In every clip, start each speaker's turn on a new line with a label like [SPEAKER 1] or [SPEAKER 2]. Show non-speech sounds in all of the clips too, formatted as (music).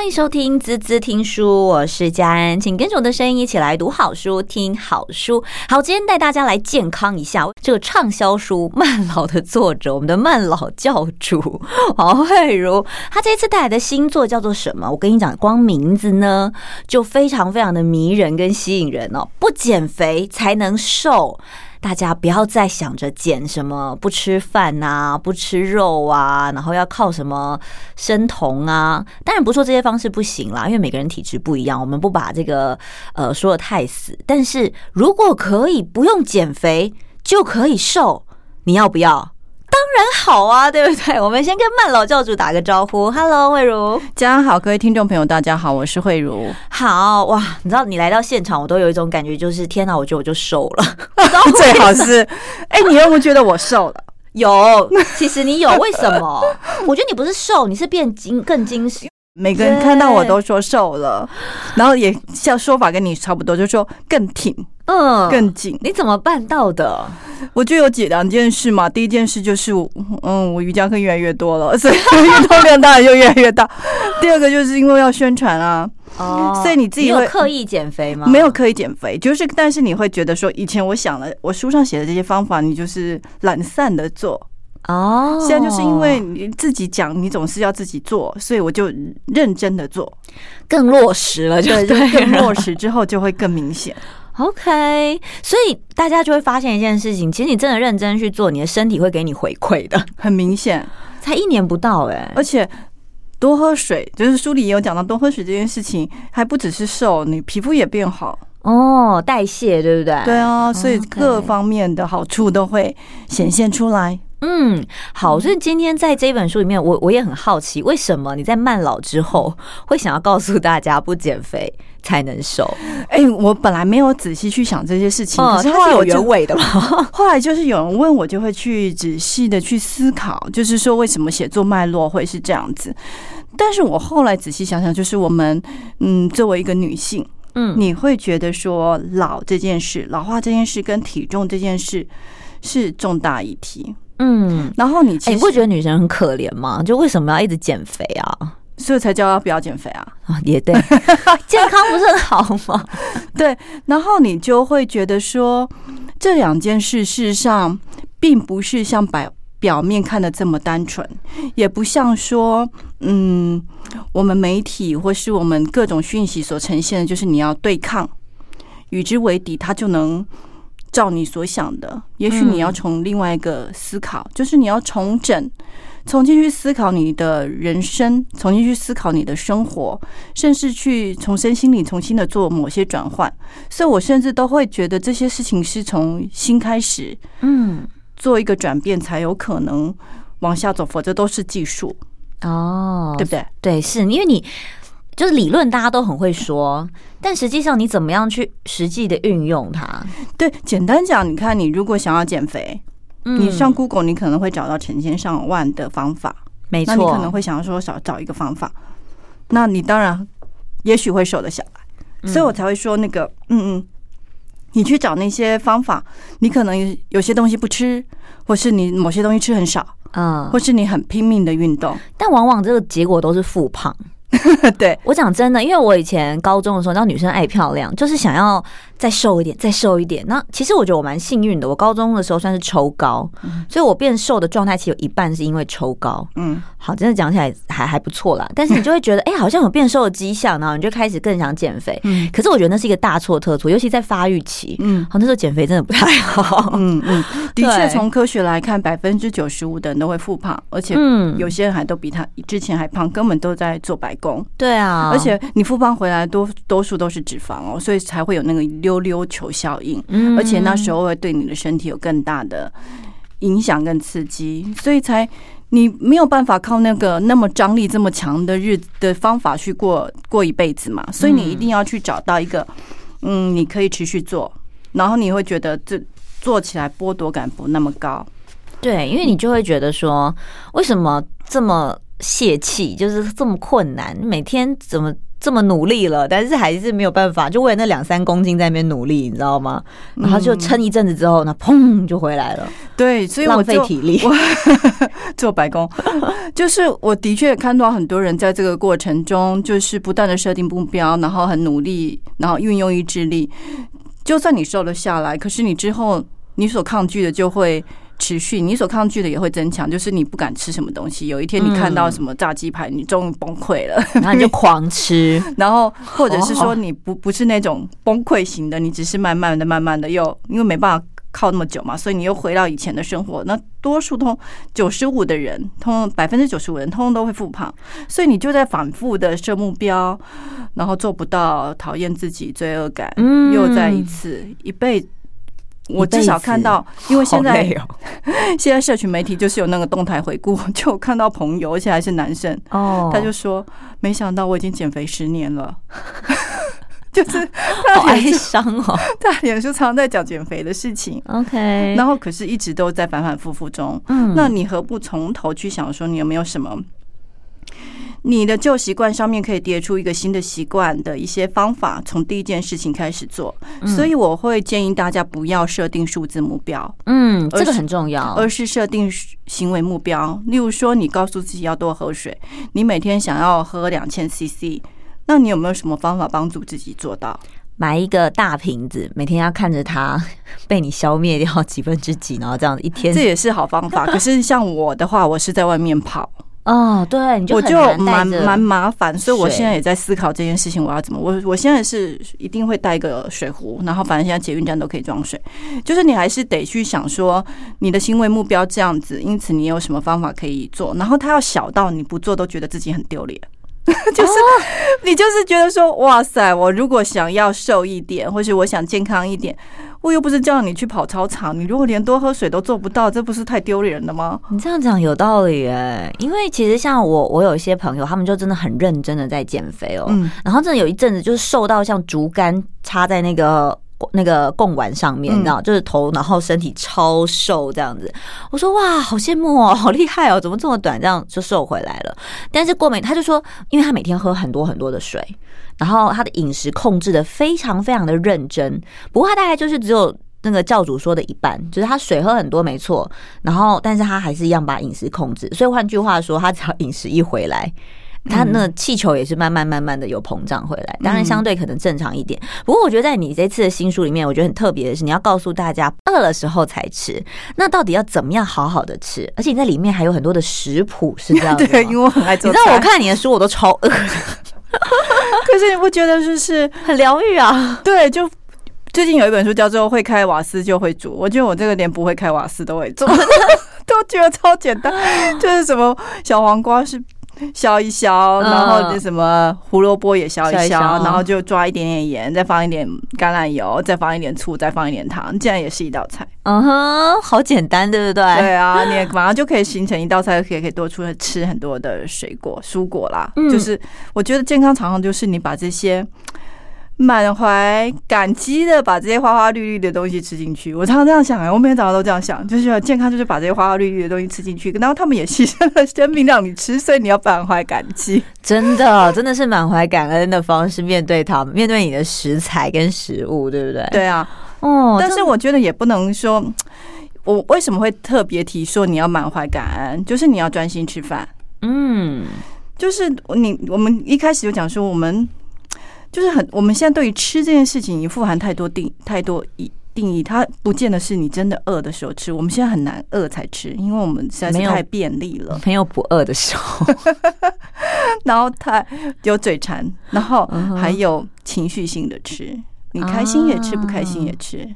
[SPEAKER 1] 欢迎收听滋滋听书，我是佳安，请跟着我的声音一起来读好书、听好书。好，今天带大家来健康一下这个畅销书《慢老》的作者，我们的慢老教主黄惠如。他这次带来的新作叫做什么？我跟你讲，光名字呢就非常非常的迷人跟吸引人哦。不减肥才能瘦。大家不要再想着减什么，不吃饭啊，不吃肉啊，然后要靠什么生酮啊。当然不说这些方式不行啦，因为每个人体质不一样，我们不把这个呃说的太死。但是如果可以不用减肥就可以瘦，你要不要？当然好啊，对不对？我们先跟曼老教主打个招呼，Hello，慧如，
[SPEAKER 2] 家安好，各位听众朋友，大家好，我是慧如。
[SPEAKER 1] 好哇，你知道你来到现场，我都有一种感觉，就是天哪，我觉得我就瘦了，(laughs)
[SPEAKER 2] 最好是，哎、欸，你有没有觉得我瘦了？(laughs)
[SPEAKER 1] 有，其实你有，为什么？我觉得你不是瘦，你是变精，更精实。
[SPEAKER 2] 每个人看到我都说瘦了，然后也像说法跟你差不多，就说更挺，嗯，更紧。
[SPEAKER 1] 你怎么办到的？(laughs)
[SPEAKER 2] 我就有几两件事嘛。第一件事就是，嗯，我瑜伽课越来越多了，所以 (laughs) 运动量当然就越来越大。第二个就是因为要宣传啊，哦，所以你自己会
[SPEAKER 1] 有刻意减肥吗？
[SPEAKER 2] 没有刻意减肥，就是但是你会觉得说，以前我想了，我书上写的这些方法，你就是懒散的做。哦，现在就是因为你自己讲，你总是要自己做，所以我就认真的做，
[SPEAKER 1] 更落实了，就对，
[SPEAKER 2] 更落实之后就会更明显。(laughs)
[SPEAKER 1] OK，所以大家就会发现一件事情，其实你真的认真去做，你的身体会给你回馈的，
[SPEAKER 2] 很明显。
[SPEAKER 1] 才一年不到哎、欸，
[SPEAKER 2] 而且多喝水，就是书里也有讲到多喝水这件事情，还不只是瘦，你皮肤也变好
[SPEAKER 1] 哦，代谢对不对？
[SPEAKER 2] 对啊，所以各方面的好处都会显现出来。
[SPEAKER 1] 嗯，好，所以今天在这本书里面，我我也很好奇，为什么你在慢老之后会想要告诉大家不减肥才能瘦？(laughs)
[SPEAKER 2] 哎、欸，我本来没有仔细去想这些事情，
[SPEAKER 1] 可是它是有原委的嘛。(laughs)
[SPEAKER 2] 后来就是有人问我，就会去仔细的去思考，就是说为什么写作脉络会是这样子。但是我后来仔细想想，就是我们嗯，作为一个女性，嗯，你会觉得说老这件事、老化这件事跟体重这件事是重大议题。嗯，然后你其实、欸、
[SPEAKER 1] 你不觉得女生很可怜吗？就为什么要一直减肥啊？
[SPEAKER 2] 所以才叫她不要减肥啊？
[SPEAKER 1] 啊，也对，(laughs) 健康不是很好吗？(laughs)
[SPEAKER 2] 对，然后你就会觉得说，这两件事事实上并不是像表表面看的这么单纯，也不像说，嗯，我们媒体或是我们各种讯息所呈现的，就是你要对抗，与之为敌，它就能。照你所想的，也许你要从另外一个思考，嗯、就是你要重整，重新去思考你的人生，重新去思考你的生活，甚至去重身心里重新的做某些转换。所以我甚至都会觉得这些事情是从新开始，嗯，做一个转变才有可能往下走，否则都是技术
[SPEAKER 1] 哦，
[SPEAKER 2] 对不对？
[SPEAKER 1] 对，是因为你。就是理论大家都很会说，但实际上你怎么样去实际的运用它？
[SPEAKER 2] 对，简单讲，你看，你如果想要减肥，你上 Google，你可能会找到成千上万的方法，
[SPEAKER 1] 没错。
[SPEAKER 2] 那你可能会想要说少找一个方法，那你当然也许会瘦得下来，所以我才会说那个，嗯嗯，你去找那些方法，你可能有些东西不吃，或是你某些东西吃很少，嗯，或是你很拼命的运动，
[SPEAKER 1] 但往往这个结果都是复胖。(laughs)
[SPEAKER 2] 对，
[SPEAKER 1] 我讲真的，因为我以前高中的时候，你知道女生爱漂亮，就是想要再瘦一点，再瘦一点。那其实我觉得我蛮幸运的，我高中的时候算是抽高，所以我变瘦的状态其实有一半是因为抽高。嗯，好，真的讲起来还还不错啦。但是你就会觉得，哎，好像有变瘦的迹象，然后你就开始更想减肥。嗯，可是我觉得那是一个大错特错，尤其在发育期。嗯，好，那时候减肥真的不太好。嗯嗯，(laughs)
[SPEAKER 2] 的确，从科学来看，百分之九十五的人都会复胖，而且有些人还都比他之前还胖，根本都在做白工。
[SPEAKER 1] 对啊，
[SPEAKER 2] 而且你复胖回来多多数都是脂肪哦，所以才会有那个溜溜球效应。嗯，而且那时候会对你的身体有更大的影响跟刺激，所以才你没有办法靠那个那么张力这么强的日的方法去过过一辈子嘛。所以你一定要去找到一个，嗯，你可以持续做，然后你会觉得这做起来剥夺感不那么高。
[SPEAKER 1] 对，因为你就会觉得说，为什么这么泄气，就是这么困难，每天怎么这么努力了，但是还是没有办法，就为了那两三公斤在那边努力，你知道吗？然后就撑一阵子之后呢，砰、嗯、就回来了。
[SPEAKER 2] 对，所以我
[SPEAKER 1] 浪费体力，(laughs)
[SPEAKER 2] 做白工，(laughs) 就是我的确看到很多人在这个过程中，就是不断的设定目标，然后很努力，然后运用意志力。就算你瘦了下来，可是你之后你所抗拒的就会。持续，你所抗拒的也会增强。就是你不敢吃什么东西，有一天你看到什么炸鸡排，你终于崩溃了，(laughs)
[SPEAKER 1] 然后你就狂吃。(laughs)
[SPEAKER 2] 然后或者是说你不不是那种崩溃型的，你只是慢慢的、慢慢的又因为没办法靠那么久嘛，所以你又回到以前的生活。那多数通九十五的人，通百分之九十五人通通都会复胖，所以你就在反复的设目标，然后做不到，讨厌自己，罪恶感，又再一次一辈子。我至少看到，因为现在 (laughs) 现在社群媒体就是有那个动态回顾，(laughs) 就看到朋友，而且还是男生，哦，他就说，没想到我已经减肥十年了，(laughs) 就是
[SPEAKER 1] 好哀伤哦，
[SPEAKER 2] 他脸书常常在讲减肥的事情
[SPEAKER 1] ，OK，
[SPEAKER 2] 然后可是一直都在反反复复中，嗯，那你何不从头去想说，你有没有什么？你的旧习惯上面可以叠出一个新的习惯的一些方法，从第一件事情开始做。所以我会建议大家不要设定数字目标，
[SPEAKER 1] 嗯，这个很重要，
[SPEAKER 2] 而是设定行为目标。例如说，你告诉自己要多喝水，你每天想要喝两千 CC，那你有没有什么方法帮助自己做到？
[SPEAKER 1] 买一个大瓶子，每天要看着它被你消灭掉几分之几，然后这样一天，
[SPEAKER 2] 这也是好方法。可是像我的话，我是在外面跑。
[SPEAKER 1] 哦，对，你就
[SPEAKER 2] 我就蛮蛮麻烦，所以我现在也在思考这件事情，我要怎么？我我现在是一定会带一个水壶，然后反正现在捷运站都可以装水，就是你还是得去想说你的行为目标这样子，因此你有什么方法可以做？然后它要小到你不做都觉得自己很丢脸，(laughs) 就是你就是觉得说哇塞，我如果想要瘦一点，或是我想健康一点。我又不是叫你去跑操场，你如果连多喝水都做不到，这不是太丢脸了吗？
[SPEAKER 1] 你这样讲有道理哎，因为其实像我，我有一些朋友，他们就真的很认真的在减肥哦，嗯，然后真的有一阵子就是瘦到像竹竿插在那个那个贡丸上面，你知道，就是头，然后身体超瘦这样子。我说哇，好羡慕哦，(laughs) 好厉害哦，怎么这么短这样就瘦回来了？但是过没他就说，因为他每天喝很多很多的水。然后他的饮食控制的非常非常的认真，不过他大概就是只有那个教主说的一半，就是他水喝很多没错，然后但是他还是一样把饮食控制。所以换句话说，他只要饮食一回来，他那气球也是慢慢慢慢的有膨胀回来。当然相对可能正常一点。不过我觉得在你这次的新书里面，我觉得很特别的是，你要告诉大家饿了时候才吃，那到底要怎么样好好的吃？而且你在里面还有很多的食谱是这样的。(laughs)
[SPEAKER 2] 对，因为我很爱做。
[SPEAKER 1] 你知道我看你的书，我都超饿。(laughs)
[SPEAKER 2] 可是你不觉得就是
[SPEAKER 1] 很疗愈啊？(laughs)
[SPEAKER 2] 对，就最近有一本书叫做《会开瓦斯就会煮》，我觉得我这个连不会开瓦斯都会做，都觉得超简单，就是什么小黄瓜是。(laughs) 削一削，然后那什么胡萝卜也削一削，然后就抓一点点盐，再放一点橄榄油，再放一点醋，再放一点糖，这样也是一道菜。
[SPEAKER 1] 嗯哼，好简单，对不对？
[SPEAKER 2] 对啊，你马上就可以形成一道菜，可以可以多出来吃很多的水果、蔬果啦。就是我觉得健康常常就是你把这些。满怀感激的把这些花花绿绿的东西吃进去，我常常这样想哎，我每天早上都这样想，就是健康，就是把这些花花绿绿的东西吃进去，然后他们也牺牲了生命让你吃，所以你要满怀感激。
[SPEAKER 1] 真的，真的是满怀感恩的方式面对他们，面对你的食材跟食物，对不对？
[SPEAKER 2] 对啊，哦，但是我觉得也不能说，我为什么会特别提说你要满怀感恩，就是你要专心吃饭。嗯，就是你我们一开始就讲说我们。就是很，我们现在对于吃这件事情，已经富含太多定太多一定义，它不见得是你真的饿的时候吃。我们现在很难饿才吃，因为我们实在是太便利了，
[SPEAKER 1] 没有不饿的时候。(laughs)
[SPEAKER 2] 然后太有嘴馋，然后还有情绪性的吃，你开心也吃，不开心也吃，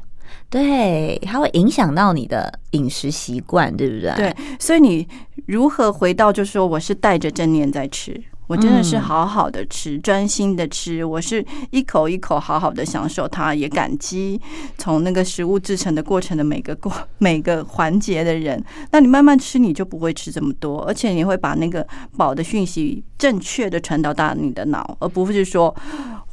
[SPEAKER 1] 对，它会影响到你的饮食习惯，对不对？
[SPEAKER 2] 对，所以你如何回到，就是说我是带着正念在吃。我真的是好好的吃，专心的吃。我是一口一口好好的享受它，也感激从那个食物制成的过程的每个过 (laughs) 每个环节的人。那你慢慢吃，你就不会吃这么多，而且你会把那个饱的讯息正确的传导到大你的脑，而不是说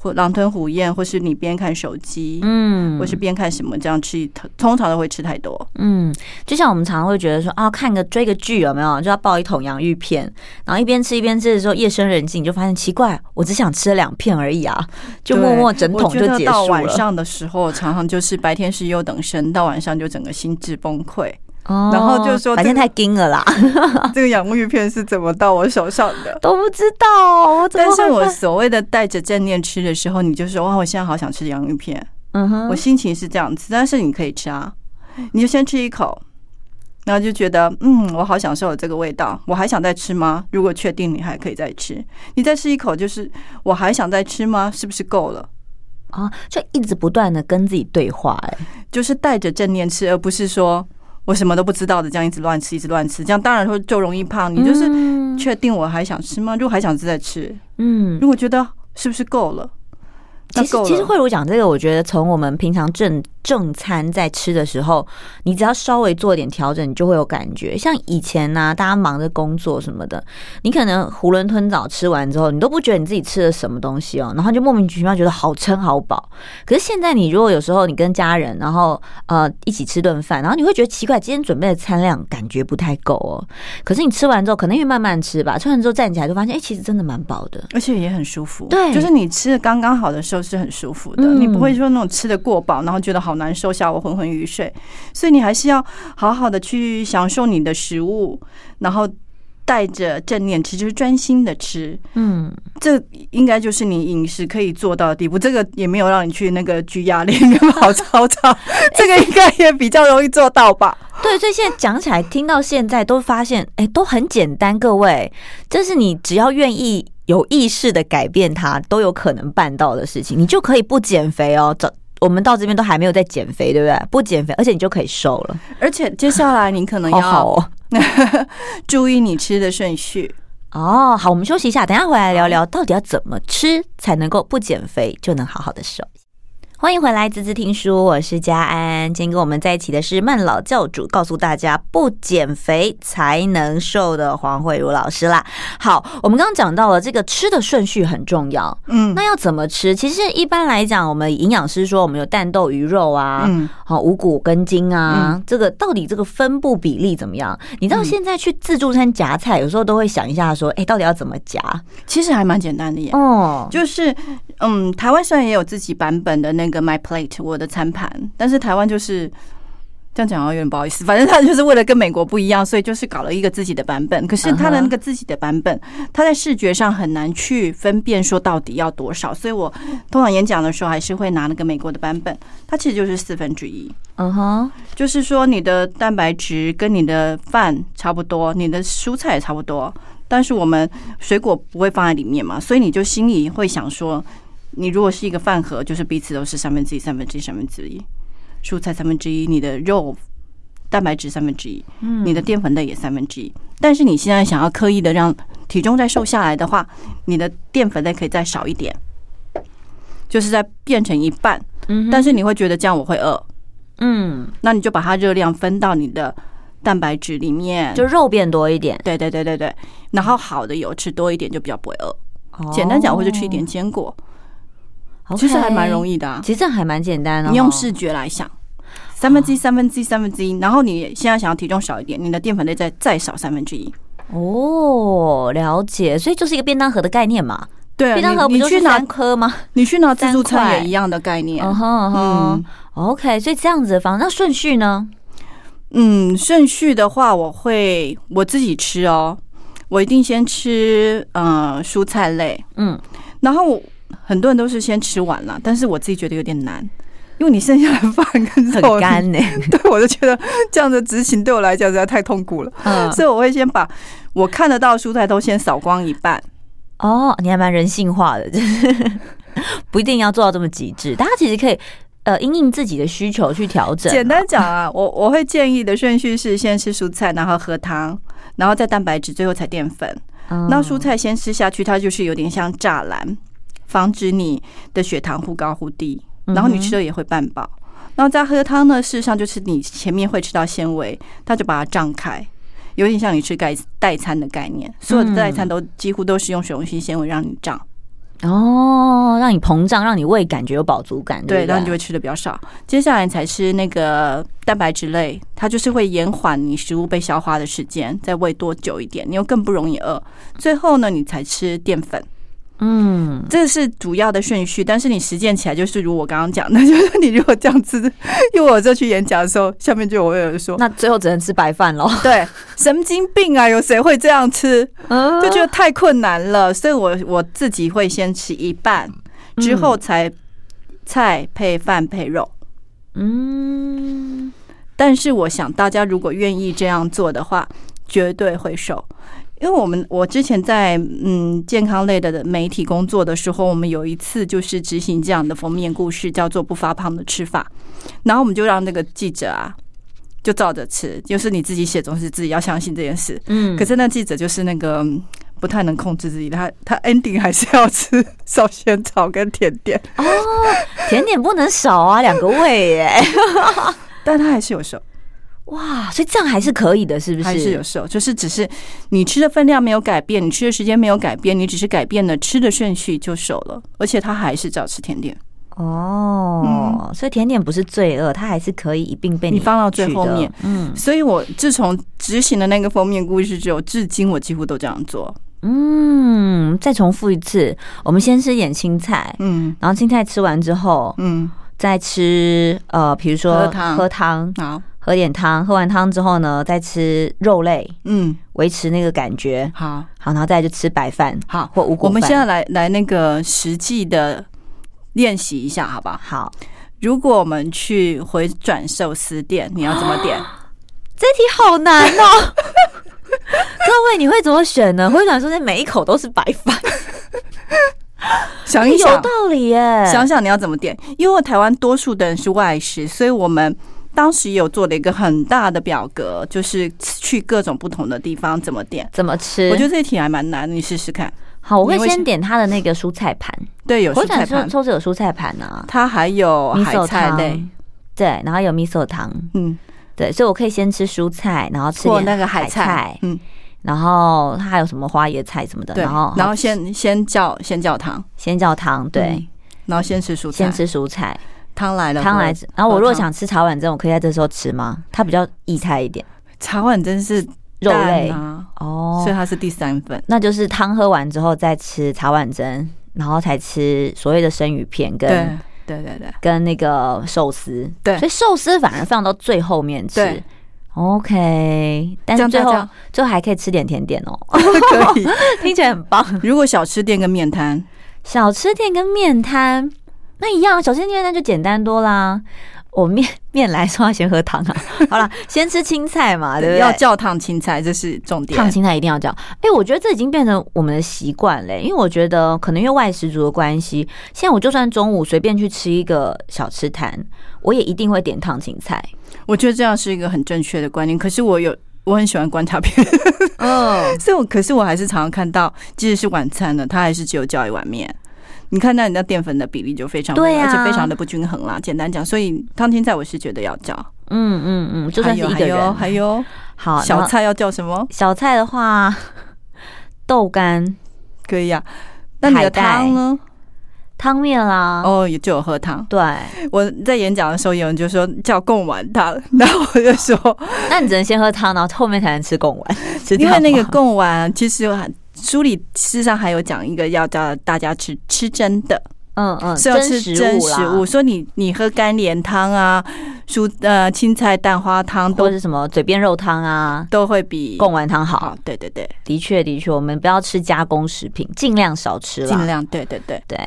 [SPEAKER 2] 或狼吞虎咽，或是你边看手机，
[SPEAKER 1] 嗯，
[SPEAKER 2] 或是边看什么这样吃，通常都会吃太多。
[SPEAKER 1] 嗯，就像我们常常会觉得说啊，看个追个剧有没有，就要爆一桶洋芋片，然后一边吃一边吃的时候，夜深人静，你就发现奇怪，我只想吃两片而已啊，就默默整桶就结束了。
[SPEAKER 2] 到晚上的时候，常常就是白天是优等生，到晚上就整个心智崩溃。
[SPEAKER 1] 哦，
[SPEAKER 2] 然后就说
[SPEAKER 1] 白天太惊了啦，(laughs)
[SPEAKER 2] 这个洋芋片是怎么到我手上的？
[SPEAKER 1] 都不知道。我
[SPEAKER 2] 但是我所谓的带着正念吃的时候，你就说哇，我现在好想吃洋芋片。嗯哼，我心情是这样子，但是你可以吃啊，你就先吃一口，然后就觉得嗯，我好享受这个味道，我还想再吃吗？如果确定你还可以再吃，你再吃一口，就是我还想再吃吗？是不是够了？
[SPEAKER 1] 啊，就一直不断的跟自己对话，哎，
[SPEAKER 2] 就是带着正念吃，而不是说。我什么都不知道的，这样一直乱吃，一直乱吃，这样当然会就容易胖。你就是确定我还想吃吗？如果还想吃再吃，嗯，如果觉得是不是够了？
[SPEAKER 1] 其实其实慧茹讲这个，我觉得从我们平常正正餐在吃的时候，你只要稍微做点调整，你就会有感觉。像以前呢、啊，大家忙着工作什么的，你可能囫囵吞枣吃完之后，你都不觉得你自己吃了什么东西哦，然后就莫名其妙觉得好撑好饱。可是现在你如果有时候你跟家人，然后呃一起吃顿饭，然后你会觉得奇怪，今天准备的餐量感觉不太够哦。可是你吃完之后，可能因为慢慢吃吧，吃完之后站起来就发现，哎，其实真的蛮饱的，
[SPEAKER 2] 而且也很舒服。
[SPEAKER 1] 对，
[SPEAKER 2] 就是你吃的刚刚好的时候是很舒服的，你不会说那种吃的过饱，然后觉得好难受，下我昏昏欲睡。所以你还是要好好的去享受你的食物，然后带着正念吃，就是专心的吃。嗯，这应该就是你饮食可以做到的地步。这个也没有让你去那个举哑铃、跑操场，(laughs) 这个应该也比较容易做到吧？
[SPEAKER 1] 对，所以现在讲起来，听到现在都发现，哎，都很简单。各位，这是你只要愿意。有意识的改变它，都有可能办到的事情，你就可以不减肥哦。这我们到这边都还没有在减肥，对不对？不减肥，而且你就可以瘦了。
[SPEAKER 2] 而且接下来你可能要 (laughs) 注意你吃的顺序
[SPEAKER 1] 哦。好，我们休息一下，等下回来聊聊到底要怎么吃才能够不减肥就能好好的瘦。欢迎回来，滋滋听书，我是佳安。今天跟我们在一起的是慢老教主，告诉大家不减肥才能瘦的黄慧茹老师啦。好，我们刚刚讲到了这个吃的顺序很重要，嗯，那要怎么吃？其实一般来讲，我们营养师说我们有蛋豆鱼肉啊，嗯，好五谷根茎啊，这个到底这个分布比例怎么样？你知道现在去自助餐夹菜，有时候都会想一下说，哎，到底要怎么夹？
[SPEAKER 2] 其实还蛮简单的耶，哦，就是嗯，台湾虽然也有自己版本的那个。个 My Plate 我的餐盘，但是台湾就是这样讲，有点不好意思。反正他就是为了跟美国不一样，所以就是搞了一个自己的版本。可是他的那个自己的版本，他在视觉上很难去分辨说到底要多少。所以我通常演讲的时候还是会拿那个美国的版本，它其实就是四分之一。嗯哼，就是说你的蛋白质跟你的饭差不多，你的蔬菜也差不多，但是我们水果不会放在里面嘛，所以你就心里会想说。你如果是一个饭盒，就是彼此都是三分之一、三分之一、三分之一，蔬菜三分之一，你的肉蛋白质三分之一，你的淀粉类也三分之一。但是你现在想要刻意的让体重再瘦下来的话，你的淀粉类可以再少一点，就是再变成一半。但是你会觉得这样我会饿，嗯，那你就把它热量分到你的蛋白质里面，
[SPEAKER 1] 就肉变多一点。
[SPEAKER 2] 对对对对对，然后好的油吃多一点，就比较不会饿。简单讲，或者吃一点坚果。其实还蛮容易的，啊，
[SPEAKER 1] 其实这还蛮简单的。
[SPEAKER 2] 你用视觉来想，三分之一、三分之一、三分之一，然后你现在想要体重少一点，你的淀粉类再再少三分之一。
[SPEAKER 1] 哦，了解，所以就是一个便当盒的概念嘛。
[SPEAKER 2] 对，
[SPEAKER 1] 便当盒不就是三颗吗？(laughs)
[SPEAKER 2] 你去拿自助餐也一样的概念。嗯哼
[SPEAKER 1] 嗯，OK，所以这样子的方，那顺序呢？
[SPEAKER 2] 嗯，顺序的话，我会我自己吃哦，我一定先吃嗯蔬菜类，嗯，然后。很多人都是先吃完了，但是我自己觉得有点难，因为你剩下的饭跟肉
[SPEAKER 1] 很干呢。(laughs)
[SPEAKER 2] 对，我就觉得这样的执行对我来讲实在太痛苦了。嗯，所以我会先把我看得到蔬菜都先扫光一半。
[SPEAKER 1] 哦，你还蛮人性化的，就是不一定要做到这么极致，大家其实可以呃，因应自己的需求去调整。
[SPEAKER 2] 简单讲啊，我我会建议的顺序是先吃蔬菜，然后喝汤，然后再蛋白质，最后才淀粉。那蔬菜先吃下去，它就是有点像栅栏。防止你的血糖忽高忽低，然后你吃了也会半饱。然后再喝汤呢，事实上就是你前面会吃到纤维，它就把它胀开，有点像你吃代代餐的概念。所有的代餐都几乎都是用水溶性纤维让你胀。
[SPEAKER 1] 哦，让你膨胀，让你胃感觉有饱足感，对，
[SPEAKER 2] 对，然后你就会吃的比较少。接下来你才吃那个蛋白质类，它就是会延缓你食物被消化的时间，在胃多久一点，你又更不容易饿。最后呢，你才吃淀粉。嗯，这是主要的顺序，但是你实践起来就是如我刚刚讲的，(laughs) 就是你如果这样吃，因为我这去演讲的时候，下面就有人说，
[SPEAKER 1] 那最后只能吃白饭喽。(laughs)
[SPEAKER 2] 对，神经病啊，有谁会这样吃？就觉得太困难了，所以我我自己会先吃一半，之后才菜配饭配肉。嗯，但是我想大家如果愿意这样做的话，绝对会瘦。因为我们我之前在嗯健康类的媒体工作的时候，我们有一次就是执行这样的封面故事，叫做“不发胖的吃法”，然后我们就让那个记者啊就照着吃，就是你自己写东西自己要相信这件事，嗯，可是那记者就是那个不太能控制自己，他他 ending 还是要吃烧仙草跟甜点。哦，
[SPEAKER 1] 甜点不能少啊，两个胃耶，(laughs)
[SPEAKER 2] 但他还是有瘦。
[SPEAKER 1] 哇，所以这样还是可以的，是不是？
[SPEAKER 2] 还是有瘦，就是只是你吃的分量没有改变，你吃的时间没有改变，你只是改变了吃的顺序就瘦了，而且他还是照吃甜点。
[SPEAKER 1] 哦，嗯、所以甜点不是罪恶，它还是可以一并被你，
[SPEAKER 2] 你放到最后面。嗯，所以我自从执行的那个封面故事之后，至今我几乎都这样做。
[SPEAKER 1] 嗯，再重复一次，我们先吃点青菜，嗯，然后青菜吃完之后，嗯，再吃呃，比如说喝汤，喝汤，好。喝点汤，喝完汤之后呢，再吃肉类，嗯，维持那个感觉，好，好，然后再就吃白饭，好，或五谷。
[SPEAKER 2] 我们现在来来那个实际的练习一下，好不好？
[SPEAKER 1] 好。
[SPEAKER 2] 如果我们去回转寿司店，你要怎么点？(gasps)
[SPEAKER 1] 这题好难哦。(laughs) 各位，你会怎么选呢？回转寿司店每一口都是白饭，(laughs)
[SPEAKER 2] 想一想，
[SPEAKER 1] 有道理耶。
[SPEAKER 2] 想想你要怎么点，因为台湾多数的人是外食，所以我们。当时有做了一个很大的表格，就是去各种不同的地方怎么点、
[SPEAKER 1] 怎么吃。
[SPEAKER 2] 我觉得这一题还蛮难，你试试看。
[SPEAKER 1] 好，我会先点他的那个蔬菜盘。
[SPEAKER 2] 对，有蔬菜盘，
[SPEAKER 1] 抽着有蔬菜盘啊。
[SPEAKER 2] 它还有海菜。类，
[SPEAKER 1] 对，然后有米索汤，嗯，对，所以我可以先吃蔬菜，然后吃点那个海菜，嗯，然后它还有什么花椰菜什么的，然后
[SPEAKER 2] 然后先先叫先叫汤，
[SPEAKER 1] 先叫汤，对，
[SPEAKER 2] 然后先吃蔬菜，
[SPEAKER 1] 先吃蔬菜。
[SPEAKER 2] 汤来了，
[SPEAKER 1] 汤来。然后我如果想吃茶碗蒸，我可以在这时候吃吗？它比较易菜一点。
[SPEAKER 2] 茶碗蒸是肉类啊，哦，所以它是第三份。
[SPEAKER 1] 那就是汤喝完之后再吃茶碗蒸，然后才吃所谓的生鱼片跟
[SPEAKER 2] 对对对
[SPEAKER 1] 跟那个寿司。
[SPEAKER 2] 对，
[SPEAKER 1] 所以寿司反而放到最后面吃。OK，但是最后最后还可以吃点甜点哦，(laughs) 可以，(laughs) 听起来很棒。
[SPEAKER 2] 如果小吃店跟面摊，
[SPEAKER 1] 小吃店跟面摊。那一样，小吃店那就简单多啦。我面 (laughs) 面来说要先喝汤啊。(laughs) 好了，先吃青菜嘛，对不对？
[SPEAKER 2] 要叫烫青菜，这是重点。
[SPEAKER 1] 烫青菜一定要叫。哎，我觉得这已经变成我们的习惯嘞。因为我觉得可能因为外食族的关系，现在我就算中午随便去吃一个小吃摊，我也一定会点烫青菜。
[SPEAKER 2] 我觉得这样是一个很正确的观念。可是我有我很喜欢观察别人，嗯，(laughs) 所以我可是我还是常常看到，即使是晚餐呢，他还是只有叫一碗面。你看，到你的淀粉的比例就非常对，而且非常的不均衡啦。简单讲，所以汤青菜我是觉得要叫，
[SPEAKER 1] 嗯嗯嗯，就算是一个人，
[SPEAKER 2] 还有还有，好，小菜要叫什么？
[SPEAKER 1] 小菜的话，(laughs) 豆干
[SPEAKER 2] 可以呀。那你的汤呢？
[SPEAKER 1] 汤面啦。
[SPEAKER 2] 哦，也就有喝汤。
[SPEAKER 1] 对，
[SPEAKER 2] 我在演讲的时候，有人就说叫贡丸汤，(laughs) 然后我就说，
[SPEAKER 1] 那你只能先喝汤，然后后面才能吃贡丸。(laughs)
[SPEAKER 2] 因为那个贡丸其实。书里事实上还有讲一个要叫大家吃吃真的，嗯嗯，是要吃真食物。说你你喝干莲汤啊，蔬呃青菜蛋花汤，
[SPEAKER 1] 或者是什么嘴边肉汤啊，
[SPEAKER 2] 都会比
[SPEAKER 1] 贡丸汤好。
[SPEAKER 2] 对对对，
[SPEAKER 1] 的确的确，我们不要吃加工食品，尽量少吃了。
[SPEAKER 2] 尽量对对对
[SPEAKER 1] 对。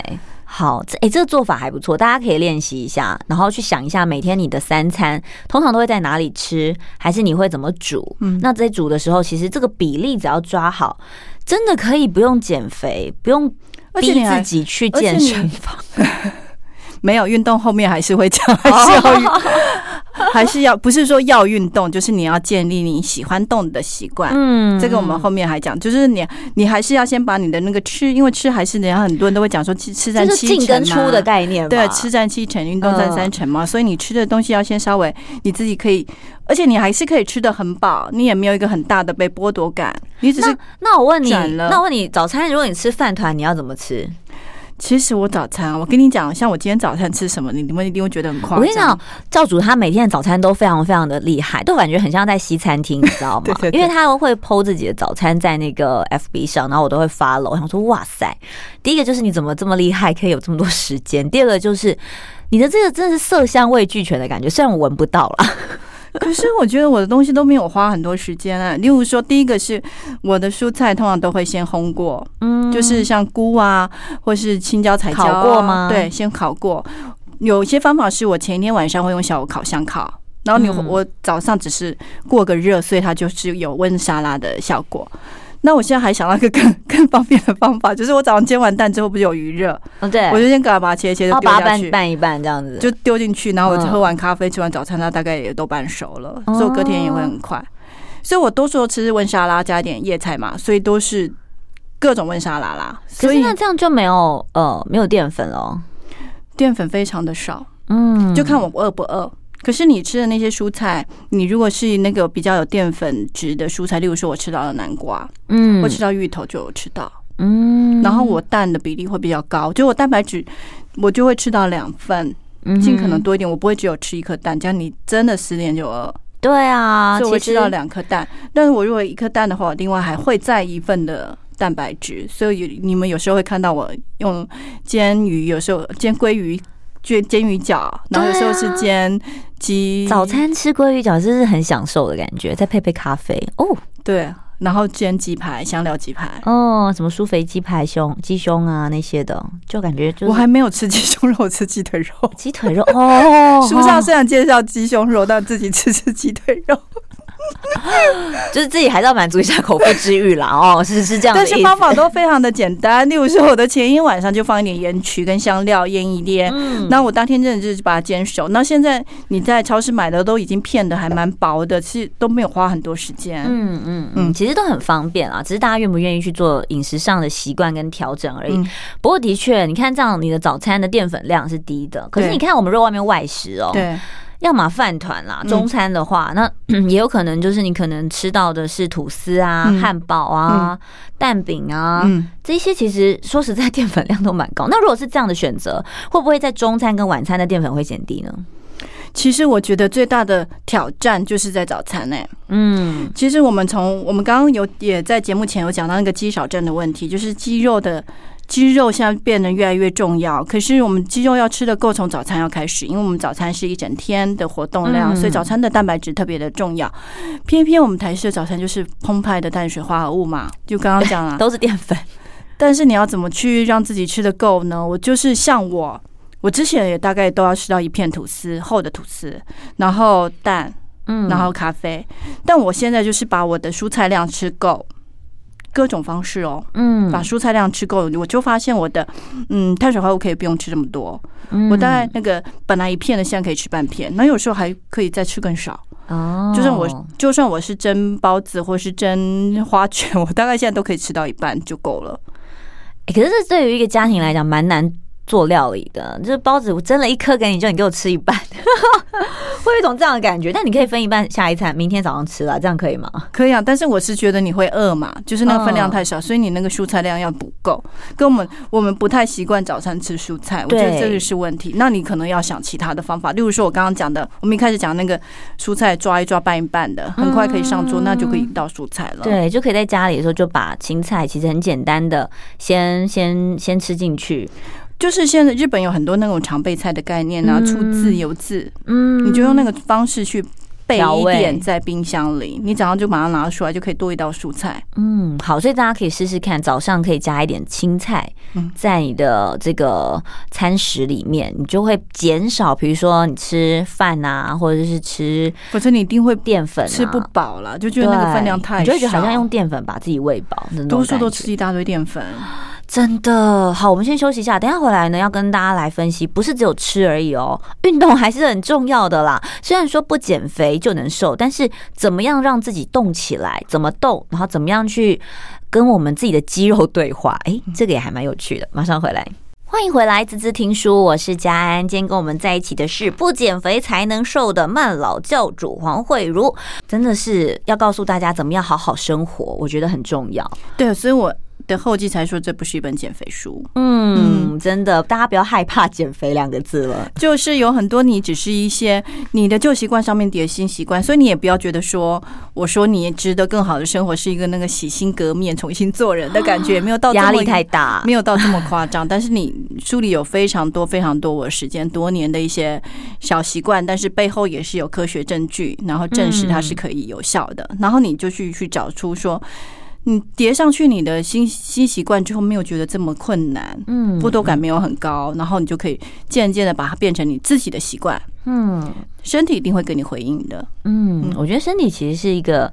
[SPEAKER 1] 好，这哎，这个做法还不错，大家可以练习一下，然后去想一下每天你的三餐通常都会在哪里吃，还是你会怎么煮？嗯，那在煮的时候，其实这个比例只要抓好。真的可以不用减肥，不用逼自己去健身房。(laughs)
[SPEAKER 2] 没有运动，后面还是会讲，(laughs) 还是要运，(laughs) 还是要不是说要运动，就是你要建立你喜欢动的习惯。嗯，这个我们后面还讲，就是你你还是要先把你的那个吃，因为吃还是人家很多人都会讲说吃吃占七成嘛，进跟
[SPEAKER 1] 出的概念，
[SPEAKER 2] 对，吃占七成，运动占三成嘛，所以你吃的东西要先稍微你自己可以，而且你还是可以吃的很饱，你也没有一个很大的被剥夺感，你只是
[SPEAKER 1] 那，那我问你，那我问你，早餐如果你吃饭团，你要怎么吃？
[SPEAKER 2] 其实我早餐，我跟你讲，像我今天早餐吃什么，你你们一定会觉得很夸张。
[SPEAKER 1] 我跟你讲，教主他每天的早餐都非常非常的厉害，都感觉很像在西餐厅，你知道吗？(laughs)
[SPEAKER 2] 对对对，
[SPEAKER 1] 因为他会 po 自己的早餐在那个 FB 上，然后我都会 follow。我想说，哇塞，第一个就是你怎么这么厉害，可以有这么多时间；第二个就是你的这个真的是色香味俱全的感觉，虽然我闻不到了。
[SPEAKER 2] 可是我觉得我的东西都没有花很多时间啊。例如说，第一个是我的蔬菜通常都会先烘过，嗯，就是像菇啊，或是青椒、彩椒，烤过吗？对，先烤过。有些方法是我前一天晚上会用小烤箱烤，然后你我早上只是过个热，所以它就是有温沙拉的效果。那我现在还想到一个更 (laughs) 更方便的方法，就是我早上煎完蛋之后，不是有余热？嗯，对，我就先把它切切，就丢下去，拌
[SPEAKER 1] 拌一拌这样子，
[SPEAKER 2] 就丢进去。然后我喝完咖啡，吃完早餐，它大概也都拌熟了，所以我隔天也会很快。所以我多数都吃温沙拉加一点叶菜嘛，所以都是各种温沙拉啦。所以
[SPEAKER 1] 那这样就没有呃没有淀粉了，
[SPEAKER 2] 淀粉非常的少，嗯，就看我饿不饿。可是你吃的那些蔬菜，你如果是那个比较有淀粉质的蔬菜，例如说我吃到了南瓜，嗯，我吃到芋头就有吃到，嗯，然后我蛋的比例会比较高，就我蛋白质我就会吃到两份，尽可能多一点，我不会只有吃一颗蛋，这样你真的十点就饿。对啊，所以我会吃到两颗蛋，但是我如果一颗蛋的话，我另外还会再一份的蛋白质，所以你们有时候会看到我用煎鱼，有时候煎鲑鱼。煎煎鱼饺，然后有时候是煎鸡。
[SPEAKER 1] 早餐吃鲑鱼饺，就是很享受的感觉，再配杯咖啡哦。
[SPEAKER 2] 对，然后煎鸡排、香料鸡排
[SPEAKER 1] 哦，什么酥肥鸡排胸、鸡胸啊那些的，就感觉就
[SPEAKER 2] 我还没有吃鸡胸肉，吃鸡腿肉。
[SPEAKER 1] 鸡腿肉哦，(laughs)
[SPEAKER 2] 书上虽然介绍鸡胸肉，但自己吃吃鸡腿肉。(laughs)
[SPEAKER 1] 就是自己还是要满足一下口腹之欲啦哦，是是这样的。
[SPEAKER 2] 但是方法都非常的简单，例如说我的前一晚上就放一点盐曲跟香料腌一腌，嗯，那我当天真的就是把它煎熟。那现在你在超市买的都已经片的还蛮薄的，其实都没有花很多时间。嗯
[SPEAKER 1] 嗯嗯，其实都很方便啊，只是大家愿不愿意去做饮食上的习惯跟调整而已。不过的确，你看这样，你的早餐的淀粉量是低的，可是你看我们如果外面外食哦，对。要么饭团啦，中餐的话，嗯、那 (clears throat) 也有可能就是你可能吃到的是吐司啊、汉、嗯、堡啊、嗯、蛋饼啊，嗯、这些其实说实在淀粉量都蛮高。那如果是这样的选择，会不会在中餐跟晚餐的淀粉会减低呢？
[SPEAKER 2] 其实我觉得最大的挑战就是在早餐呢、欸。嗯，其实我们从我们刚刚有也在节目前有讲到那个肌少症的问题，就是肌肉的。肌肉现在变得越来越重要，可是我们肌肉要吃的够，从早餐要开始，因为我们早餐是一整天的活动量，所以早餐的蛋白质特别的重要。偏偏我们台式的早餐就是澎湃的碳水化合物嘛，就刚刚讲了，(laughs)
[SPEAKER 1] 都是淀粉。
[SPEAKER 2] 但是你要怎么去让自己吃的够呢？我就是像我，我之前也大概都要吃到一片吐司，厚的吐司，然后蛋，嗯，然后咖啡。但我现在就是把我的蔬菜量吃够。各种方式哦，嗯，把蔬菜量吃够，我就发现我的，嗯，碳水化合物可以不用吃这么多，嗯，我大概那个本来一片的，现在可以吃半片，那有时候还可以再吃更少，哦，就算我就算我是蒸包子或是蒸花卷，(laughs) 我大概现在都可以吃到一半就够了。
[SPEAKER 1] 欸，可是这对于一个家庭来讲蛮难做料理的，就是包子我蒸了一颗给你，就你给我吃一半。(laughs) 会有一种这样的感觉，但你可以分一半下一餐，明天早上吃了，这样可以吗？
[SPEAKER 2] 可以啊，但是我是觉得你会饿嘛，就是那个分量太少，所以你那个蔬菜量要不够。跟我们我们不太习惯早餐吃蔬菜，我觉得这个是问题。那你可能要想其他的方法，例如说我刚刚讲的，我们一开始讲那个蔬菜抓一抓拌一拌的，很快可以上桌，那就可以到蔬菜了。
[SPEAKER 1] 对，就可以在家里的时候就把青菜，其实很简单的，先先先吃进去。
[SPEAKER 2] 就是现在日本有很多那种常备菜的概念啊，出自由自，嗯，你就用那个方式去备一点在冰箱里，你早上就把它拿出来，就可以多一道蔬菜。
[SPEAKER 1] 嗯，好，所以大家可以试试看，早上可以加一点青菜在你的这个餐食里面，你就会减少，比如说你吃饭啊，或者是吃，
[SPEAKER 2] 否则你一定会
[SPEAKER 1] 淀粉
[SPEAKER 2] 吃不饱了，就觉得那个分量太少，你就觉得
[SPEAKER 1] 好像用淀粉把自己喂饱，
[SPEAKER 2] 多数都吃一大堆淀粉。
[SPEAKER 1] 真的好，我们先休息一下，等一下回来呢，要跟大家来分析，不是只有吃而已哦，运动还是很重要的啦。虽然说不减肥就能瘦，但是怎么样让自己动起来，怎么动，然后怎么样去跟我们自己的肌肉对话，哎，这个也还蛮有趣的。马上回来，欢迎回来，滋滋听书，我是佳安，今天跟我们在一起的是不减肥才能瘦的慢老教主黄慧茹，真的是要告诉大家怎么样好好生活，我觉得很重要。
[SPEAKER 2] 对，所以我。的后记才说这不是一本减肥书。
[SPEAKER 1] 嗯，嗯真的，大家不要害怕“减肥”两个字了。
[SPEAKER 2] 就是有很多你只是一些你的旧习惯上面叠新习惯，所以你也不要觉得说我说你值得更好的生活是一个那个洗心革面、重新做人的感觉，没有到
[SPEAKER 1] 压力太大，
[SPEAKER 2] 没有到这么夸张。但是你书里有非常多非常多我时间多年的一些小习惯，但是背后也是有科学证据，然后证实它是可以有效的。然后你就去去找出说。你叠上去你的新新习惯之后，没有觉得这么困难，嗯，剥夺感没有很高，然后你就可以渐渐的把它变成你自己的习惯，嗯，身体一定会给你回应的，
[SPEAKER 1] 嗯，我觉得身体其实是一个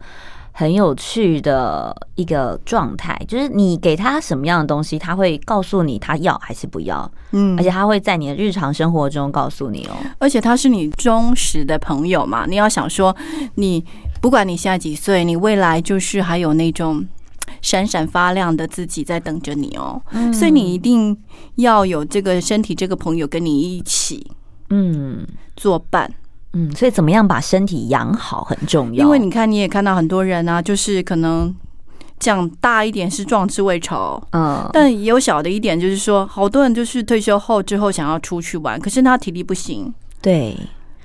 [SPEAKER 1] 很有趣的一个状态，就是你给他什么样的东西，他会告诉你他要还是不要，嗯，而且他会在你的日常生活中告诉你哦，
[SPEAKER 2] 而且他是你忠实的朋友嘛，你要想说，你不管你现在几岁，你未来就是还有那种。闪闪发亮的自己在等着你哦，所以你一定要有这个身体，这个朋友跟你一起，嗯，作伴，
[SPEAKER 1] 嗯，所以怎么样把身体养好很重要。
[SPEAKER 2] 因为你看，你也看到很多人啊，就是可能讲大一点是壮志未酬，嗯，但也有小的一点，就是说，好多人就是退休后之后想要出去玩，可是他体力不行，
[SPEAKER 1] 对。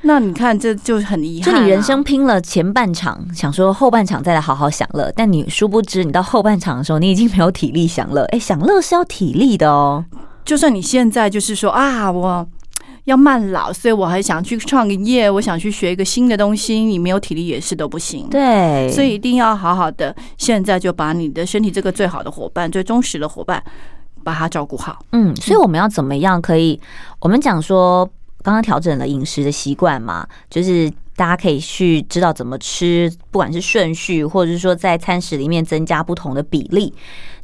[SPEAKER 2] 那你看，这就很遗憾。
[SPEAKER 1] 就你人生拼了前半场，想说后半场再来好好享乐，但你殊不知，你到后半场的时候，你已经没有体力享乐。(laughs) 哎，享乐是要体力的哦。
[SPEAKER 2] 就算你现在就是说啊，我要慢老，所以我还想去创个业，我想去学一个新的东西，你没有体力也是都不行。
[SPEAKER 1] 对，
[SPEAKER 2] 所以一定要好好的，现在就把你的身体这个最好的伙伴、最忠实的伙伴，把它照顾好。
[SPEAKER 1] 嗯，所以我们要怎么样可以？我们讲说。刚刚调整了饮食的习惯嘛，就是大家可以去知道怎么吃，不管是顺序，或者是说在餐食里面增加不同的比例。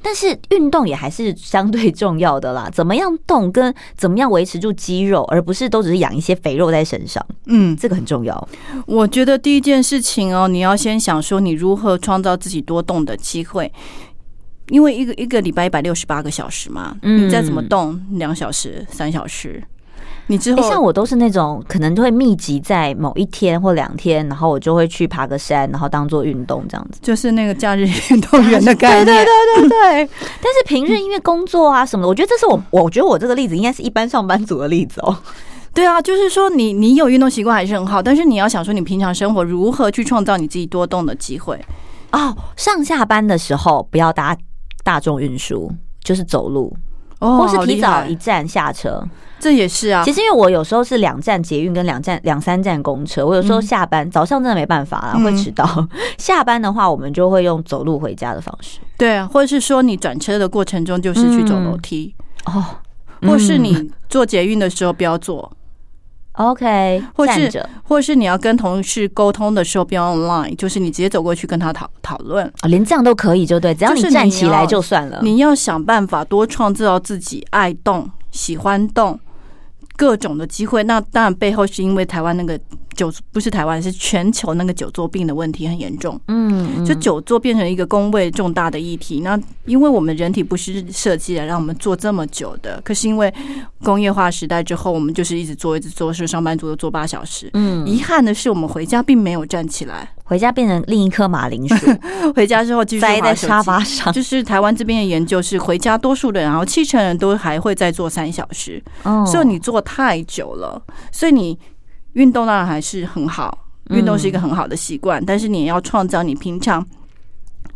[SPEAKER 1] 但是运动也还是相对重要的啦，(laughs) 怎么样动跟怎么样维持住肌肉，而不是都只是养一些肥肉在身上。嗯，这个很重要。
[SPEAKER 2] 我觉得第一件事情哦，你要先想说你如何创造自己多动的机会，因为一个一个礼拜一百六十八个小时嘛，你再怎么动两小时、三小时。你之后、欸、像
[SPEAKER 1] 我都是那种可能就会密集在某一天或两天，然后我就会去爬个山，然后当做运动这样子，
[SPEAKER 2] 就是那个假日运动员的概 (laughs) 念。
[SPEAKER 1] 对对对对对。但是平日因为工作啊什么的，我觉得这是我，我觉得我这个例子应该是一般上班族的例子哦。(laughs)
[SPEAKER 2] 对啊，就是说你你有运动习惯还是很好，但是你要想说你平常生活如何去创造你自己多动的机会
[SPEAKER 1] 哦。上下班的时候不要搭大众运输，就是走路，哦、或是提早一站下车。
[SPEAKER 2] 这也是啊，
[SPEAKER 1] 其实因为我有时候是两站捷运跟两站两三站公车，我有时候下班、嗯、早上真的没办法了，会迟到。嗯、(laughs) 下班的话，我们就会用走路回家的方式。
[SPEAKER 2] 对啊，或者是说你转车的过程中就是去走楼梯、嗯、哦，或是你坐捷运的时候不要坐。
[SPEAKER 1] OK，
[SPEAKER 2] 或是或是你要跟同事沟通的时候不要 online，就是你直接走过去跟他讨讨论
[SPEAKER 1] 啊，连这样都可以，就对，只要你站起来就算了。
[SPEAKER 2] 你要想办法多创造自己爱动、喜欢动。各种的机会，那当然背后是因为台湾那个久不是台湾，是全球那个久坐病的问题很严重。嗯，就久坐变成一个工位重大的议题。那因为我们人体不是设计来让我们坐这么久的，可是因为工业化时代之后，我们就是一直坐一直坐，是上班族都坐八小时。嗯，遗憾的是我们回家并没有站起来，
[SPEAKER 1] 回家变成另一颗马铃薯。(laughs)
[SPEAKER 2] 回家之后继续
[SPEAKER 1] 待在沙发上。
[SPEAKER 2] 就是台湾这边的研究是，回家多数的人，然后七成人都还会再坐三小时。哦，所以你坐太久了，所以你运动当然还是很好，运动是一个很好的习惯，但是你也要创造你平常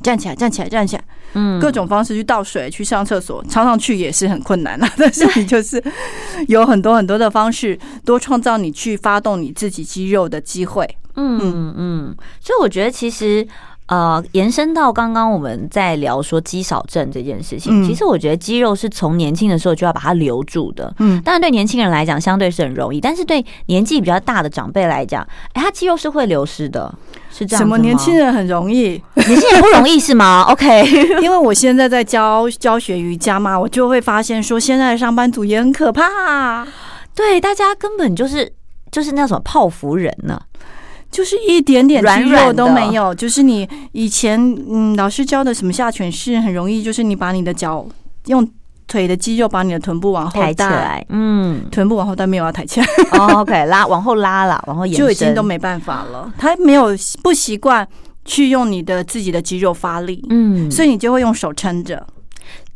[SPEAKER 2] 站起来、站起来、站起来，嗯，各种方式去倒水、去上厕所，常常去也是很困难啊。(laughs) 但是你就是有很多很多的方式，多创造你去发动你自己肌肉的机会。
[SPEAKER 1] 嗯嗯，所以我觉得其实。呃，延伸到刚刚我们在聊说肌少症这件事情，其实我觉得肌肉是从年轻的时候就要把它留住的。嗯，当然对年轻人来讲相对是很容易，但是对年纪比较大的长辈来讲，哎，他肌肉是会流失的，是这样。
[SPEAKER 2] 什么年轻人很容易？
[SPEAKER 1] 年轻人不容易是吗？(laughs) OK，
[SPEAKER 2] 因为我现在在教教学瑜伽嘛，我就会发现说，现在的上班族也很可怕。
[SPEAKER 1] 对，大家根本就是就是那种泡芙人呢。
[SPEAKER 2] 就是一点点肌肉都没有，就是你以前嗯老师教的什么下犬式，很容易就是你把你的脚用腿的肌肉把你的臀部往后
[SPEAKER 1] 抬起来，嗯，
[SPEAKER 2] 臀部往后但没有要抬起来
[SPEAKER 1] ，OK，拉往后拉了，往后延伸，
[SPEAKER 2] 就已经都没办法了。他没有不习惯去用你的自己的肌肉发力，嗯，所以你就会用手撑着。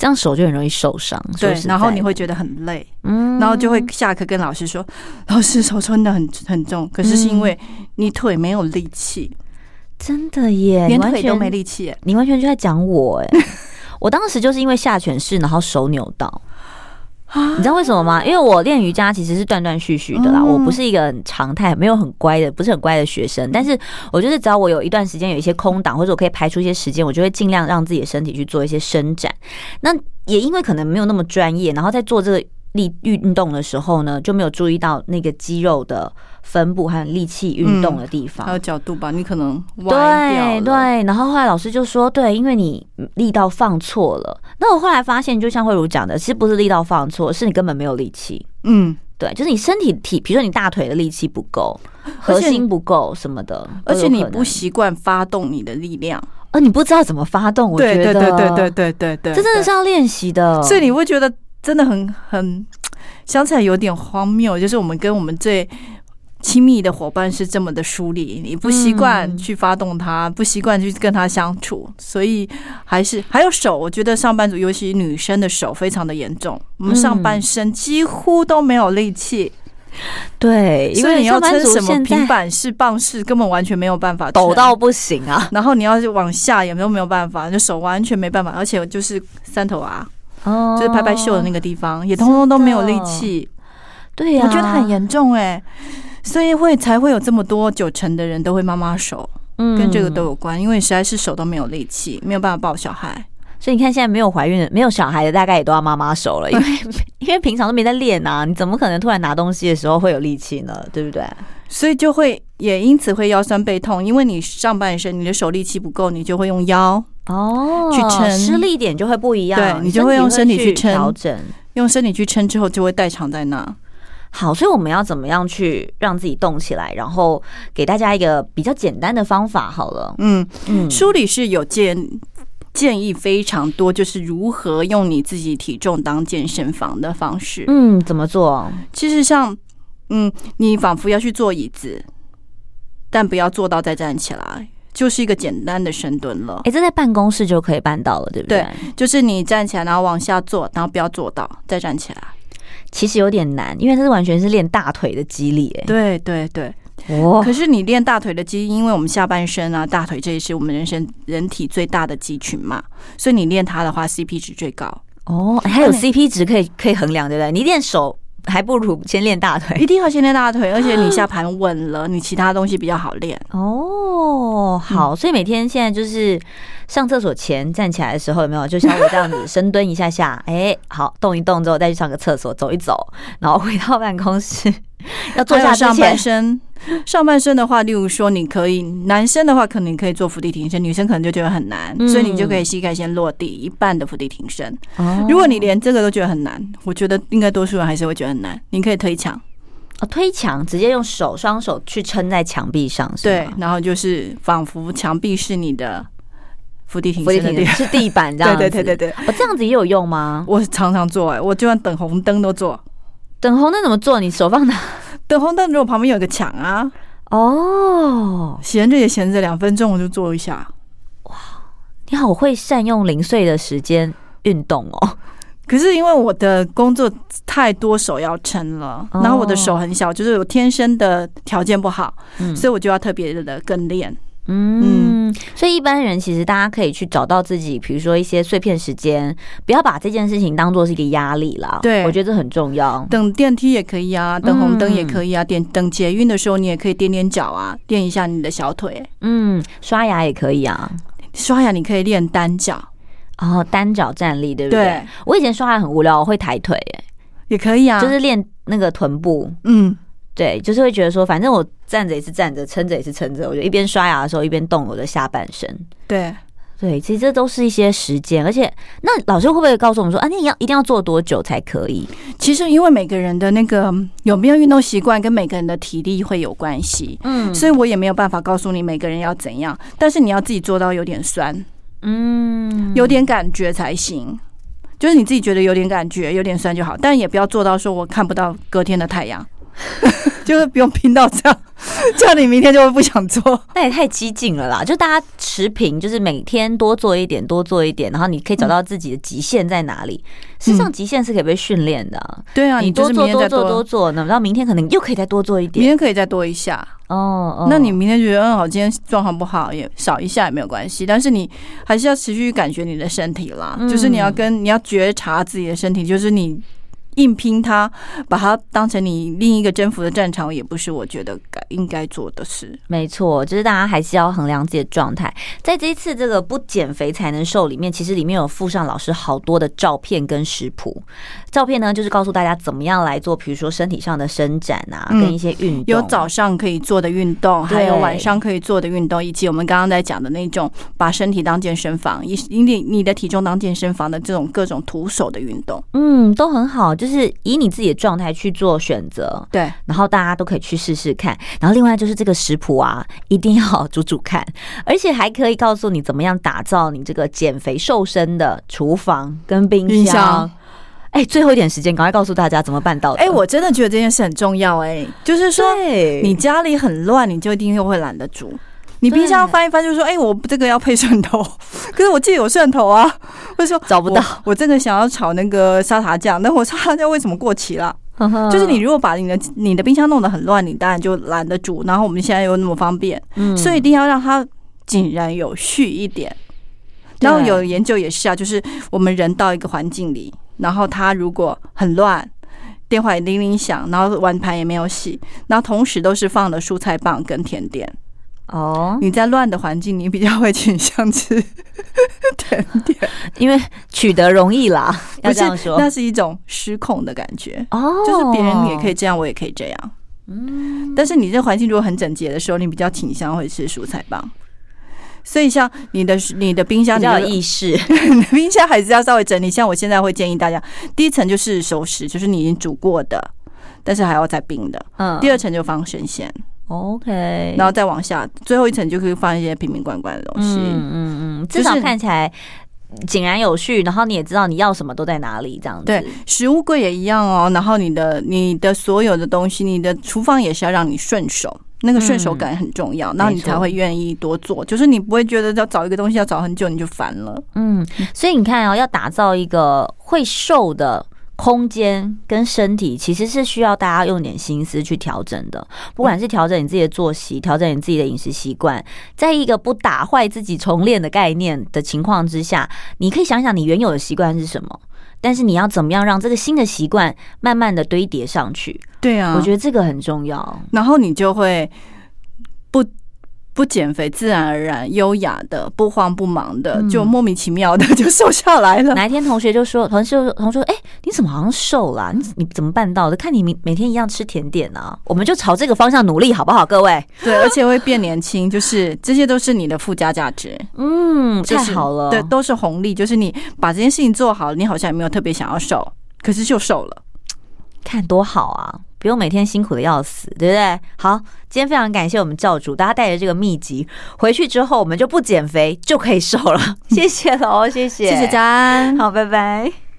[SPEAKER 1] 这样手就很容易受伤。
[SPEAKER 2] 对，然后你会觉得很累，嗯，然后就会下课跟老师说：“老师手真的很很重。”可是是因为你腿没有力气，
[SPEAKER 1] 真的耶，
[SPEAKER 2] 连腿都没力气，
[SPEAKER 1] 你完全就在讲我哎。(laughs) 我当时就是因为下犬式，然后手扭到。你知道为什么吗？因为我练瑜伽其实是断断续续的啦，我不是一个常态，没有很乖的，不是很乖的学生。但是我就是只要我有一段时间有一些空档，或者我可以排出一些时间，我就会尽量让自己的身体去做一些伸展。那也因为可能没有那么专业，然后在做这个。力运动的时候呢，就没有注意到那个肌肉的分布还有力气运动的地方，
[SPEAKER 2] 还有角度吧？你可能歪。
[SPEAKER 1] 对对，然后后来老师就说：“对，因为你力道放错了。”那我后来发现，就像慧茹讲的，其实不是力道放错，是你根本没有力气。嗯，对，就是你身体体，比如说你大腿的力气不够，核心不够什么的，
[SPEAKER 2] 而且你不习惯发动你的力量，
[SPEAKER 1] 而你不知道怎么发动。我觉得，
[SPEAKER 2] 对对对对对对，
[SPEAKER 1] 这真的是要练习的。
[SPEAKER 2] 所以你会觉得真的很很想起来有点荒谬，就是我们跟我们最。亲密的伙伴是这么的疏离，你不习惯去发动他，不习惯去跟他相处，所以还是还有手，我觉得上班族尤其女生的手非常的严重，我们上半身几乎都没有力气。
[SPEAKER 1] 对，因为你要撑什么
[SPEAKER 2] 平板式、棒式，根本完全没有办法，
[SPEAKER 1] 抖到不行啊。
[SPEAKER 2] 然后你要往下也没有没有办法，就手完全没办法，而且就是三头啊。哦，就是拍拍袖的那个地方，也通通都没有力气。
[SPEAKER 1] 对呀，
[SPEAKER 2] 我觉得很严重哎，所以会才会有这么多九成的人都会妈妈手，嗯，跟这个都有关，因为实在是手都没有力气，没有办法抱小孩。
[SPEAKER 1] 所以你看，现在没有怀孕的、没有小孩的，大概也都要妈妈手了，因为 (laughs) 因为平常都没在练啊，你怎么可能突然拿东西的时候会有力气呢？对不对？
[SPEAKER 2] 所以就会也因此会腰酸背痛，因为你上半身你的手力气不够，你就会用腰。哦，去撑，施力点就会不一样。对，你就会用身体去撑，调整，用身体去撑之后就会代偿在那。
[SPEAKER 1] 好，所以我们要怎么样去让自己动起来？然后给大家一个比较简单的方法。好了，
[SPEAKER 2] 嗯嗯，书里是有建建议非常多，就是如何用你自己体重当健身房的方式。
[SPEAKER 1] 嗯，怎么做？
[SPEAKER 2] 其实像，嗯，你仿佛要去坐椅子，但不要坐到再站起来。就是一个简单的深蹲了，
[SPEAKER 1] 哎，这在办公室就可以办到了，对不对？
[SPEAKER 2] 对，就是你站起来，然后往下坐，然后不要坐到，再站起来。
[SPEAKER 1] 其实有点难，因为这是完全是练大腿的肌力，哎，
[SPEAKER 2] 对对对。哦，可是你练大腿的肌，因为我们下半身啊，大腿这也是我们人生人体最大的肌群嘛，所以你练它的话，CP 值最高。
[SPEAKER 1] 哦，还有 CP 值可以可以衡量，对不对？你练手。还不如先练大腿，
[SPEAKER 2] 一定要先练大腿，(gasps) 而且你下盘稳了，你其他东西比较好练。
[SPEAKER 1] 哦，好，所以每天现在就是上厕所前站起来的时候，有没有就像我这样子深蹲一下下？(laughs) 哎，好，动一动之后再去上个厕所，走一走，然后回到办公室。(laughs) 要坐下
[SPEAKER 2] 上半身，(laughs) 上半身的话，例如说，你可以男生的话，可能可以做伏地挺身，女生可能就觉得很难，所以你就可以膝盖先落地一半的伏地挺身。如果你连这个都觉得很难，我觉得应该多数人还是会觉得很难。你可以推墙
[SPEAKER 1] 哦，推墙直接用手双手去撑在墙壁上，
[SPEAKER 2] 对，然后就是仿佛墙壁是你的伏地挺身
[SPEAKER 1] 是地板 (laughs) 这样，
[SPEAKER 2] 对对对对对，
[SPEAKER 1] 哦，这样子也有用吗？
[SPEAKER 2] 我常常做，哎，我就算等红灯都做。
[SPEAKER 1] 等红灯怎么做？你手放哪？
[SPEAKER 2] 等红灯如果旁边有个墙啊，哦，闲着也闲着，两分钟我就做一下。
[SPEAKER 1] 哇，你好会善用零碎的时间运动哦。
[SPEAKER 2] 可是因为我的工作太多手要撑了，然后我的手很小，就是我天生的条件不好，所以我就要特别的跟练。
[SPEAKER 1] 嗯，所以一般人其实大家可以去找到自己，比如说一些碎片时间，不要把这件事情当做是一个压力啦。
[SPEAKER 2] 对，
[SPEAKER 1] 我觉得这很重要。
[SPEAKER 2] 等电梯也可以啊，等红灯也可以啊，点等捷运的时候你也可以踮踮脚啊，垫一下你的小腿。
[SPEAKER 1] 嗯，刷牙也可以啊，
[SPEAKER 2] 刷牙你可以练单脚，
[SPEAKER 1] 哦，单脚站立，对不对？对。我以前刷牙很无聊，我会抬腿，哎，
[SPEAKER 2] 也可以啊，
[SPEAKER 1] 就是练那个臀部。嗯。对，就是会觉得说，反正我站着也是站着，撑着也是撑着，我就一边刷牙的时候一边动我的下半身。
[SPEAKER 2] 对，
[SPEAKER 1] 对，其实这都是一些时间，而且那老师会不会告诉我们说，啊，你要一定要做多久才可以？
[SPEAKER 2] 其实因为每个人的那个有没有运动习惯，跟每个人的体力会有关系，嗯，所以我也没有办法告诉你每个人要怎样，但是你要自己做到有点酸，嗯，有点感觉才行，就是你自己觉得有点感觉，有点酸就好，但也不要做到说我看不到隔天的太阳。(laughs) 就是不用拼到这样，这样你明天就会不想做。(laughs)
[SPEAKER 1] 那也太激进了啦！就大家持平，就是每天多做一点，多做一点，然后你可以找到自己的极限在哪里。实际上，极限是可以被训练的、啊。
[SPEAKER 2] 对啊，
[SPEAKER 1] 你多做多做多做，然后明天可能又可以再多做一点，
[SPEAKER 2] 明天可以再多一下。哦，哦，那你明天觉得嗯好，今天状况不好，也少一下也没有关系。但是你还是要持续感觉你的身体啦，嗯、就是你要跟你要觉察自己的身体，就是你。硬拼它，把它当成你另一个征服的战场，也不是我觉得该应该做的事。
[SPEAKER 1] 没错，就是大家还是要衡量自己的状态。在这一次这个不减肥才能瘦里面，其实里面有附上老师好多的照片跟食谱。照片呢，就是告诉大家怎么样来做，比如说身体上的伸展啊，跟一些运动。
[SPEAKER 2] 有早上可以做的运动，还有晚上可以做的运动，以及我们刚刚在讲的那种把身体当健身房，以以你你的体重当健身房的这种各种徒手的运动，
[SPEAKER 1] 嗯，都很好。就是以你自己的状态去做选择，
[SPEAKER 2] 对，
[SPEAKER 1] 然后大家都可以去试试看。然后另外就是这个食谱啊，一定要煮煮看，而且还可以告诉你怎么样打造你这个减肥瘦身的厨房跟冰箱。哎，最后一点时间，赶快告诉大家怎么办到的。
[SPEAKER 2] 哎，我真的觉得这件事很重要。哎，就是说，你家里很乱，你就一定又会懒得煮。你冰箱翻一翻，就说：“哎，我这个要配蒜头，可是我记得有蒜头啊。”或者说
[SPEAKER 1] 找不到，
[SPEAKER 2] 我真的想要炒那个沙茶酱，那我沙茶酱为什么过期了？就是你如果把你的你的冰箱弄得很乱，你当然就懒得煮。然后我们现在又那么方便，所以一定要让它井然有序一点。然后有研究也是啊，就是我们人到一个环境里。然后它如果很乱，电话也铃铃响，然后碗盘也没有洗，然后同时都是放的蔬菜棒跟甜点。哦，你在乱的环境，你比较会倾向吃 (laughs) 甜点，
[SPEAKER 1] 因为取得容易啦。要这样说，
[SPEAKER 2] 那是一种失控的感觉。哦，就是别人也可以这样，我也可以这样。嗯，但是你这环境如果很整洁的时候，你比较倾向会吃蔬菜棒。所以，像你的你的冰箱你要
[SPEAKER 1] 有意识，(laughs)
[SPEAKER 2] 冰箱还是要稍微整理。像我现在会建议大家，第一层就是熟食，就是你已经煮过的，但是还要再冰的。嗯，第二层就放生鲜
[SPEAKER 1] ，OK，
[SPEAKER 2] 然后再往下，最后一层就可以放一些瓶瓶罐罐的东西。
[SPEAKER 1] 嗯嗯嗯，至少看起来井然有序，然后你也知道你要什么都在哪里，这样子。
[SPEAKER 2] 对，食物柜也一样哦。然后你的你的所有的东西，你的厨房也是要让你顺手。那个顺手感很重要，然后你才会愿意多做。就是你不会觉得要找一个东西要找很久，你就烦了。嗯，
[SPEAKER 1] 所以你看哦，要打造一个会瘦的空间跟身体，其实是需要大家用点心思去调整的。不管是调整你自己的作息，调整你自己的饮食习惯，在一个不打坏自己重练的概念的情况之下，你可以想想你原有的习惯是什么。但是你要怎么样让这个新的习惯慢慢的堆叠上去？
[SPEAKER 2] 对啊，
[SPEAKER 1] 我觉得这个很重要。
[SPEAKER 2] 然后你就会不。不减肥，自然而然优雅的，不慌不忙的，就莫名其妙的 (laughs) 就瘦下来了。
[SPEAKER 1] 哪一天同学就说，同学同学说，哎，你怎么好像瘦了？你你怎么办到的？看你每每天一样吃甜点呢？我们就朝这个方向努力，好不好，各位？
[SPEAKER 2] 对，而且会变年轻，就是这些都是你的附加价值。
[SPEAKER 1] 嗯，太好了，
[SPEAKER 2] 对，都是红利。就是你把这件事情做好，你好像也没有特别想要瘦，可是就瘦了，
[SPEAKER 1] 看多好啊！不用每天辛苦的要死，对不对？好，今天非常感谢我们教主，大家带着这个秘籍回去之后，我们就不减肥就可以瘦了。谢谢喽，谢谢，
[SPEAKER 2] 谢谢张，
[SPEAKER 1] 好，拜拜。